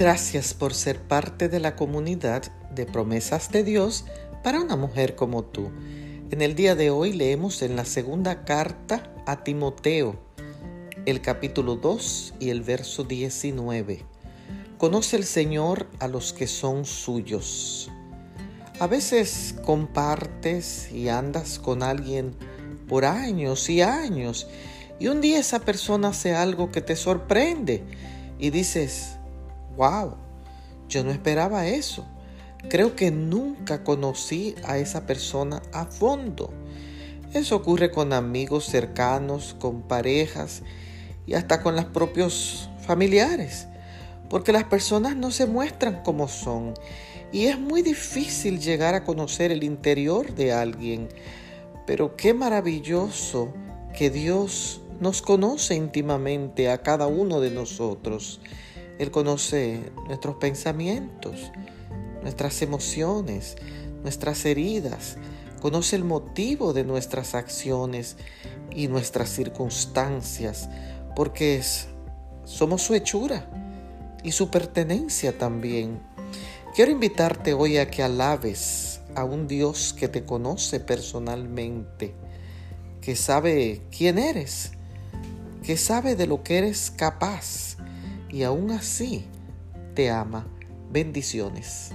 Gracias por ser parte de la comunidad de promesas de Dios para una mujer como tú. En el día de hoy leemos en la segunda carta a Timoteo, el capítulo 2 y el verso 19. Conoce el Señor a los que son suyos. A veces compartes y andas con alguien por años y años y un día esa persona hace algo que te sorprende y dices, wow, yo no esperaba eso. Creo que nunca conocí a esa persona a fondo. Eso ocurre con amigos cercanos, con parejas y hasta con los propios familiares, porque las personas no se muestran como son y es muy difícil llegar a conocer el interior de alguien. Pero qué maravilloso que Dios nos conoce íntimamente a cada uno de nosotros. Él conoce nuestros pensamientos, nuestras emociones, nuestras heridas, conoce el motivo de nuestras acciones y nuestras circunstancias, porque somos su hechura y su pertenencia también. Quiero invitarte hoy a que alabes a un Dios que te conoce personalmente, que sabe quién eres, que sabe de lo que eres capaz y aún así te ama. Bendiciones.